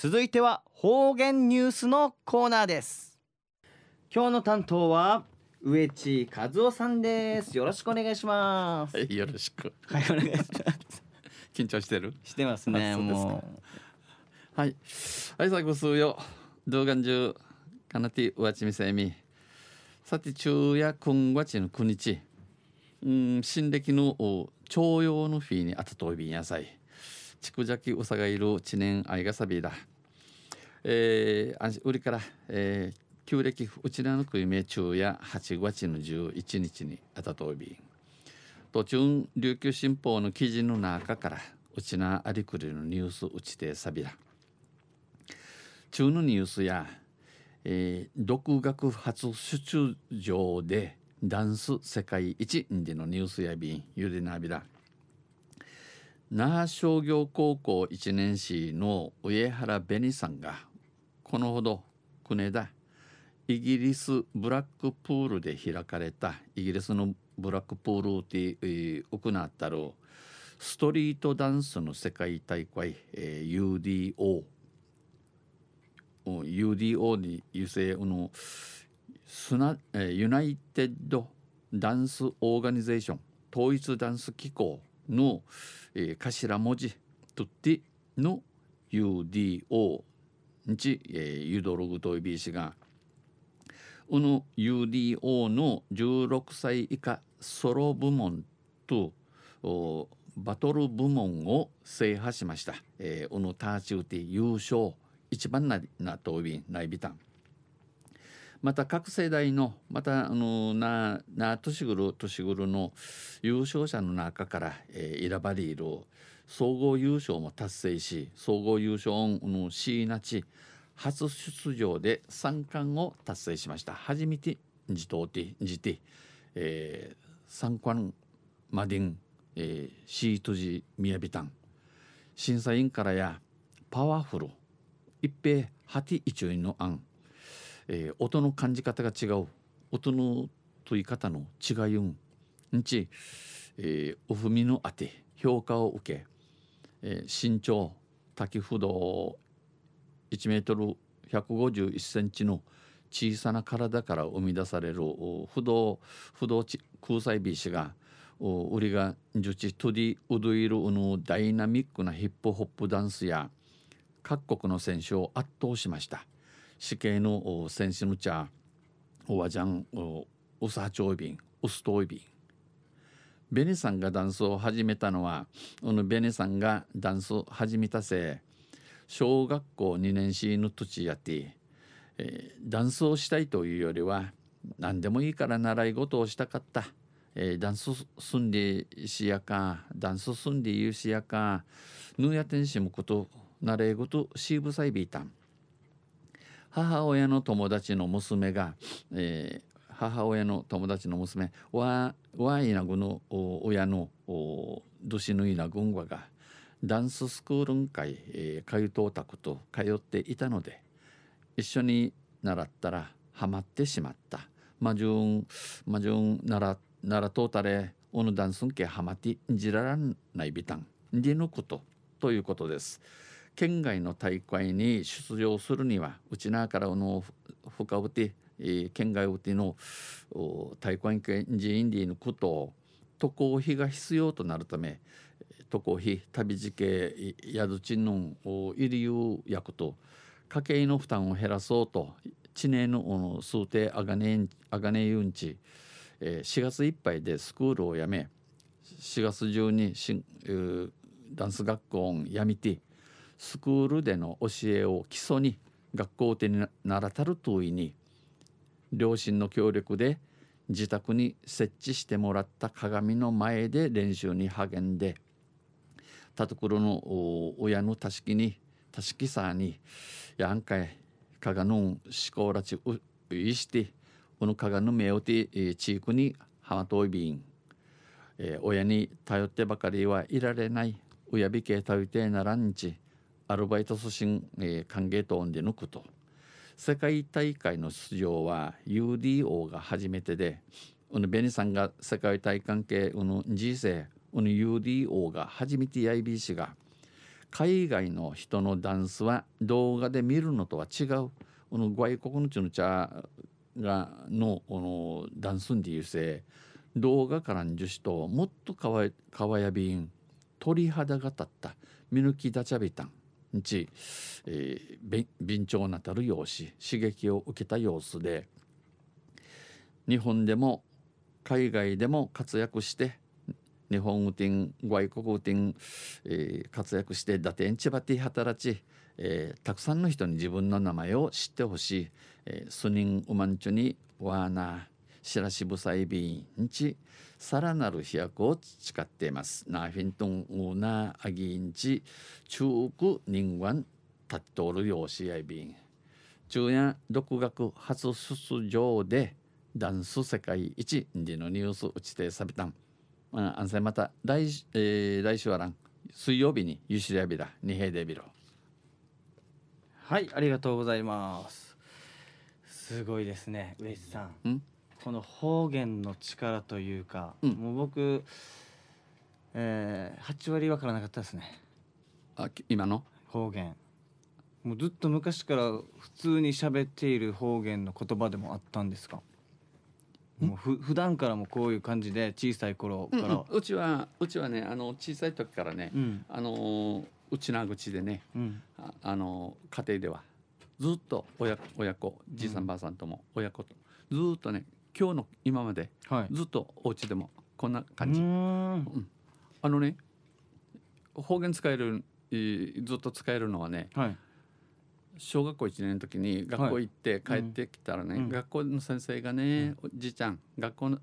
続いては方言ニュースのコーナーです今日の担当は植地和夫さんですよろしくお願いしますはい、よろしく。はいお願いします緊張してる？してますねあそうはい。はい、さくすよ。動画中。かなて、うわちみせみ。さて、昼夜今月の9日。うん、新暦のお徴用の日にあたといびんやさい。ちくじゃきうさがいる知念愛がさびだ。えー、あん売りから、えー、旧暦うちらの国名昼夜8月の11日にあたといび。途中琉球新報の記事の中からうちなありくりのニュースうちてさびら中のニュースや、えー独学初出場でダンス世界一でのニュースやびんゆでなびら那覇商業高校1年生の上原紅さんがこのほど国枝イギリスブラックプールで開かれたイギリスのブラックプールで、えー行ったるストリートダンスの世界大会、えー UDO UDO に優勢のスナ、えーユナイテッドダンスオーガニゼーション統一ダンス機構の、えー頭文字とっての UDO にち、えーユドログといびしがこの UDO の16歳以下ソロ部門とおバトル部門を制覇しました。えー、このターチューティ優勝一番ななとびないびたん。また各世代のまたあのなな年頃年頃の優勝者の中から、えー選ばれる総合優勝も達成し総合優勝のシーナチ初出場で三冠を達成しました。初めて自頭て自て、えー、三冠マディン、えー、シートジミヤビタン審査員からやパワフル一平ハティ一位の案、えー、音の感じ方が違う。音の問い方の違いうん。んち、えー、お踏みのあて評価を受け、えー、身長滝不動1メートル151センチの小さな体から生み出される不動不動空細ビーシがお売りがジュチトディウドイルのダイナミックなヒップホップダンスや各国の選手を圧倒しました。死刑のお選手の茶おわじゃんおウサチョイビンウストイビンベネさんがダンスを始めたのはこのベネさんがダンスを始めたせい小学校2年生の土地やって、えーダンスをしたいというよりは何でもいいから習い事をしたかった、えーダンスすんでしやかダンスすんで言うしやかぬやてんしむこと習い事しぶさいびいたん母親の友達の娘が、えー母親の友達の娘わわいなぐの親のおどしぬいなぐんわがダンススクールん会、えー、かゆとおたくと通っていたので一緒に習ったらハマってしまった。マジュンマジュンならならとうたれおのダンスんけハマってんじららんないびたんでぬことということです。県外の大会に出場するにはうちなからのふかうて、県外うての大会人インディのことを渡航費が必要となるため渡航費旅路系い宿賃の入りゆ役と家計の負担を減らそうと知名の数定あがねあがねゆんち、4月いっぱいでスクールを辞め4月中に、ダンス学校を辞めてスクールでの教えを基礎に学校でにならたるといに両親の協力で自宅に設置してもらった鏡の前で練習に励んでたところの親のたしきにたしきさにやんかいかがのんしこらちういしてこのかがの目をてえー地域にはまといびん、えー親に頼ってばかりはいられない親びけ頼ってならんち。アルバイト促進、えー歓迎とんでのこと。世界大会の出場は UDO が初めてでこのベニさんが世界大会系この G 世この UDO が初めて IBC が。海外の人のダンスは動画で見るのとは違う。この外国のちの茶がののダンスんでいうせ動画からんじゅしともっとかわかわやびん鳥肌が立った。見抜きだちゃびたん。んち、えー、び備長なたる様子刺激を受けた様子で日本でも海外でも活躍して日本語店外国店、えー、活躍して打点ちばって働ち、えー、たくさんの人に自分の名前を知ってほしい、えー、スニンウマンチュにワーナーしらしぶさいびんちさらなる飛躍を誓っています。ナーフィントンウーナーアギンチ中国人間たっとおるようしやいびん。中夜独学初出場でダンス世界一でのニュース打ちてさびたん。あんせまた来,、えー、来週はらん水曜日にゆしりやびら二平でびろ。はいありがとうございます。すごいですね上地さん。ん？この方言の力というか、うん。もう僕、えー、8割わからなかったですね。あき今の？方言。もうずっと昔から普通に喋っている方言の言葉でもあったんですか？もうふ普段からもこういう感じで小さい頃から、うんうん。うちはうちはねあの小さい時からね、うん。あのーうちな口でねうん。ああの家庭ではずっと親親子じいさんばあさんとも親子とずっとね今日の今まではい。ずっとお家でもこんなう感じ、ーん。あのね方言使えるえーずっと使えるのはねはい。小学校1年の時に学校行って帰ってきたらね、うん。学校の先生がね、おじいちゃん学校の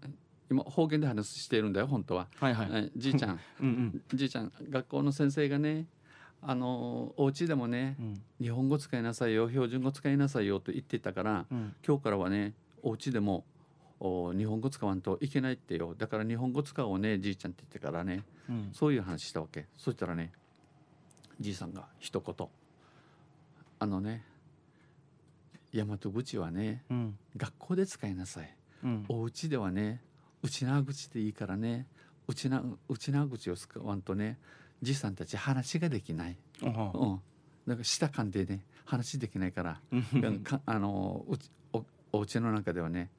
今方言で話してるんだよ本当は、はいはい、えじいちゃん。うんうん。じいちゃん学校の先生がねあのお家でもねうん。日本語使いなさいよ標準語使いなさいよと言ってたからうん。今日からはねお家でもお日本語使わんといけないってよ。だから日本語使おうねじいちゃんって言ってからね。うん。そういう話したわけ。そしたらねじいさんが一言。あのね大和口はねうん。学校で使いなさい。うん。お家ではね内縄口でいいからね。内縄内縄口を使わんとねじいさんたち話ができない、うん、だから舌噛んでね話できないから。あのうちおお家の中ではね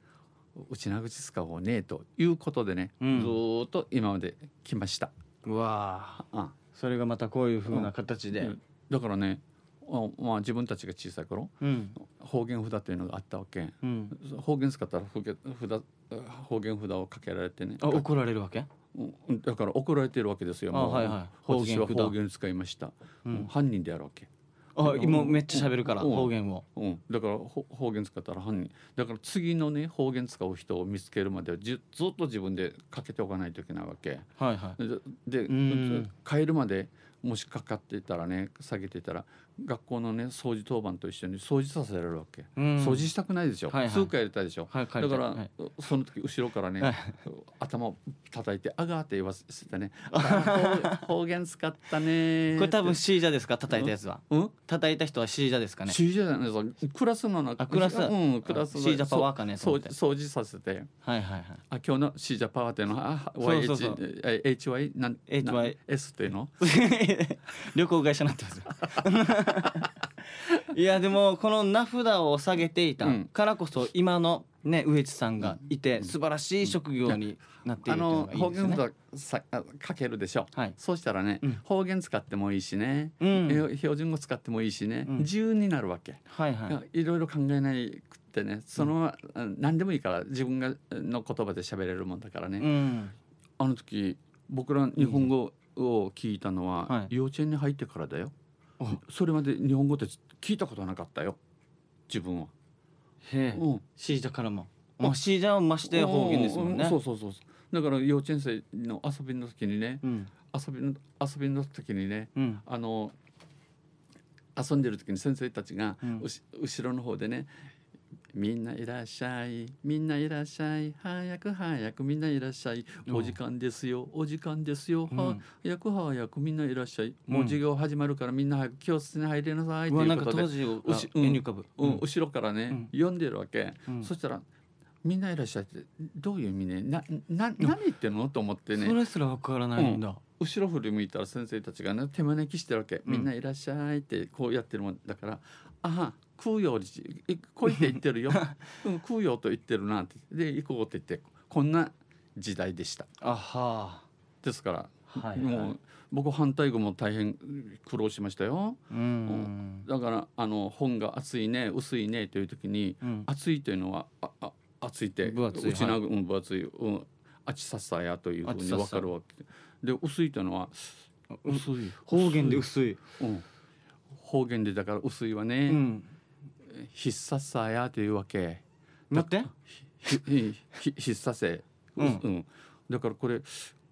内縄口使おうねということでね、うん。ずーっと今まで来ました。うわああ。それがまたこういう風な形で。うん。だからねあまあ自分たちが小さい頃うん。方言札というのがあったわけ。うん。方言使ったら方言札方言札をかけられてね。あ怒られるわけ？うん。だから怒られてるわけですよ。はいはい。方言使いました、うん。犯人であるわけ、あ今めっちゃ喋るからうん。方言を。うん、だからほ方言使ったら犯人。だから次のね方言使う人を見つけるまではじずっと自分でかけておかないといけないわけ。はいはい。ででうん。帰るまでもしかかってたらね下げてたら学校のね掃除当番と一緒に掃除させられるわけ、うん。掃除したくないでしょ、はいはい。数回やりたいでしょ、はい帰だから、はい。その時後ろからね、はい。頭を叩いて「あが」って言わせてね「あ方方言使ったね」これ多分シージャですか叩いたやつは。うん？叩いた人はシージャですかね。C じゃないぞ。クラスの中あクラス。うんクラスあ C じゃパワーかねと思って。そう掃除させて。はいはいはい。あ今日の C じゃパワーっていうのは HY なん HY なん S っていうの？旅行会社になってますよ いやでもこの名札を下げていたうん。からこそ今のね植地さんがいて素晴らしい職業になっていあるのがいいですよね。言札さあかけるでしょ？はい。そうしたらね、うん。方言使ってもいいしね、うん。え標準語使ってもいいしね、うん。自由になるわけ、はいはい。いろいろ考えないくってねその、あ何でもいいから自分がの言葉で喋れるもんだからね、うん。あの時僕ら日本語を聞いたのは、はい。幼稚園に入ってからだよ。あそれまで日本語って聞いたことなかったよ自分は、へえ。うん、シージャからも。まあシージャはまして方言ですもんね。うそうそうそうだから幼稚園生の遊びの時にねうん。遊びの遊びの時にねうん。あの遊んでる時に先生たちが、うん後ろの方でねみんないらっしゃい。みんないらっしゃい。早く早くみんないらっしゃい。お時間ですよ。お時間ですよ、うん。早く早くみんないらっしゃい。うん。もう授業始まるからみんな早く教室に入りなさいといん。かうことで後ろからね、読ん。でるわけ、うん。そしたらみんないらっしゃいってどういう意味ね？なな何言ってんの？と思ってね。それすらわからないんだ。後ろ振り向いたら先生たちがね手招きしてるわけ、みんないらっしゃいってこうやってるもんだから「ああ食うよ理事え来いって言ってるよ、うん、食うよと言ってるな」って。で行こうって言ってこんな時代でした。あは。ですから、はいもう僕反対語も大変苦労しましたよ。うん。だからあの本が厚いね薄いねという時にうん。厚いというのはああ厚いって分厚い。うちなはい。ん、分厚い、うん、あちささやというふうに分かるわけ。で薄いというのは薄い。方言で薄い。うん、方言でだから薄いはうね、ん必殺さやというわけ。待って？ひひひ必殺せ、ううん。ん。だからこれ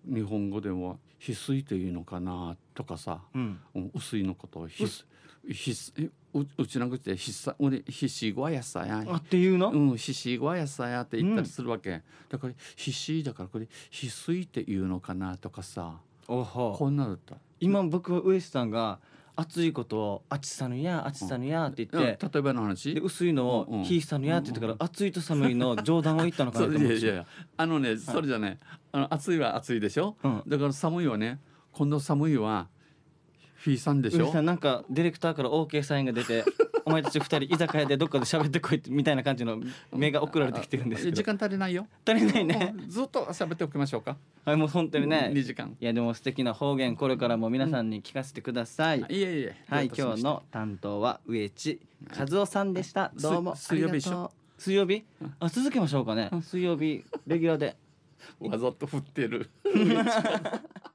日本語では翡翠というのかなとかさ、うん。うん、薄いのことをひすひすえううちなくて必殺俺必死ごやさや。あっていうの？うん、必死ごやさやって言ったりするわけ、だから必死だからこれ翡翠っていうのかなとかさ。おほ。こんなだった。今僕は上さんが熱いことを「あちさぬやあちさぬや」って言って、うん。例えばの話？で薄いのを「ひいさぬや」って言ったから熱いと寒いの 冗談を言ったのかそなと思って。ういやいやあのねそれじゃね、あの暑いは暑いでしょ、うん。だから寒いはね今度寒いはフィーさんでしょ？なんかディレクターから OK サインが出て「お前たち二人居酒屋でどっかで喋ってこい」みたいな感じの目が送られてきてるんですけど。時間足りないよ。足りないね。ずっと喋っておきましょうか。はいもう本当にね。2時間。いやでも素敵な方言これからも皆さんに聞かせてください、いえいえはい今日の担当は植地和夫さんでした。どうもす水曜日ありがとう。水曜日？あ続けましょうかね。水曜日レギュラーで。わざと振ってる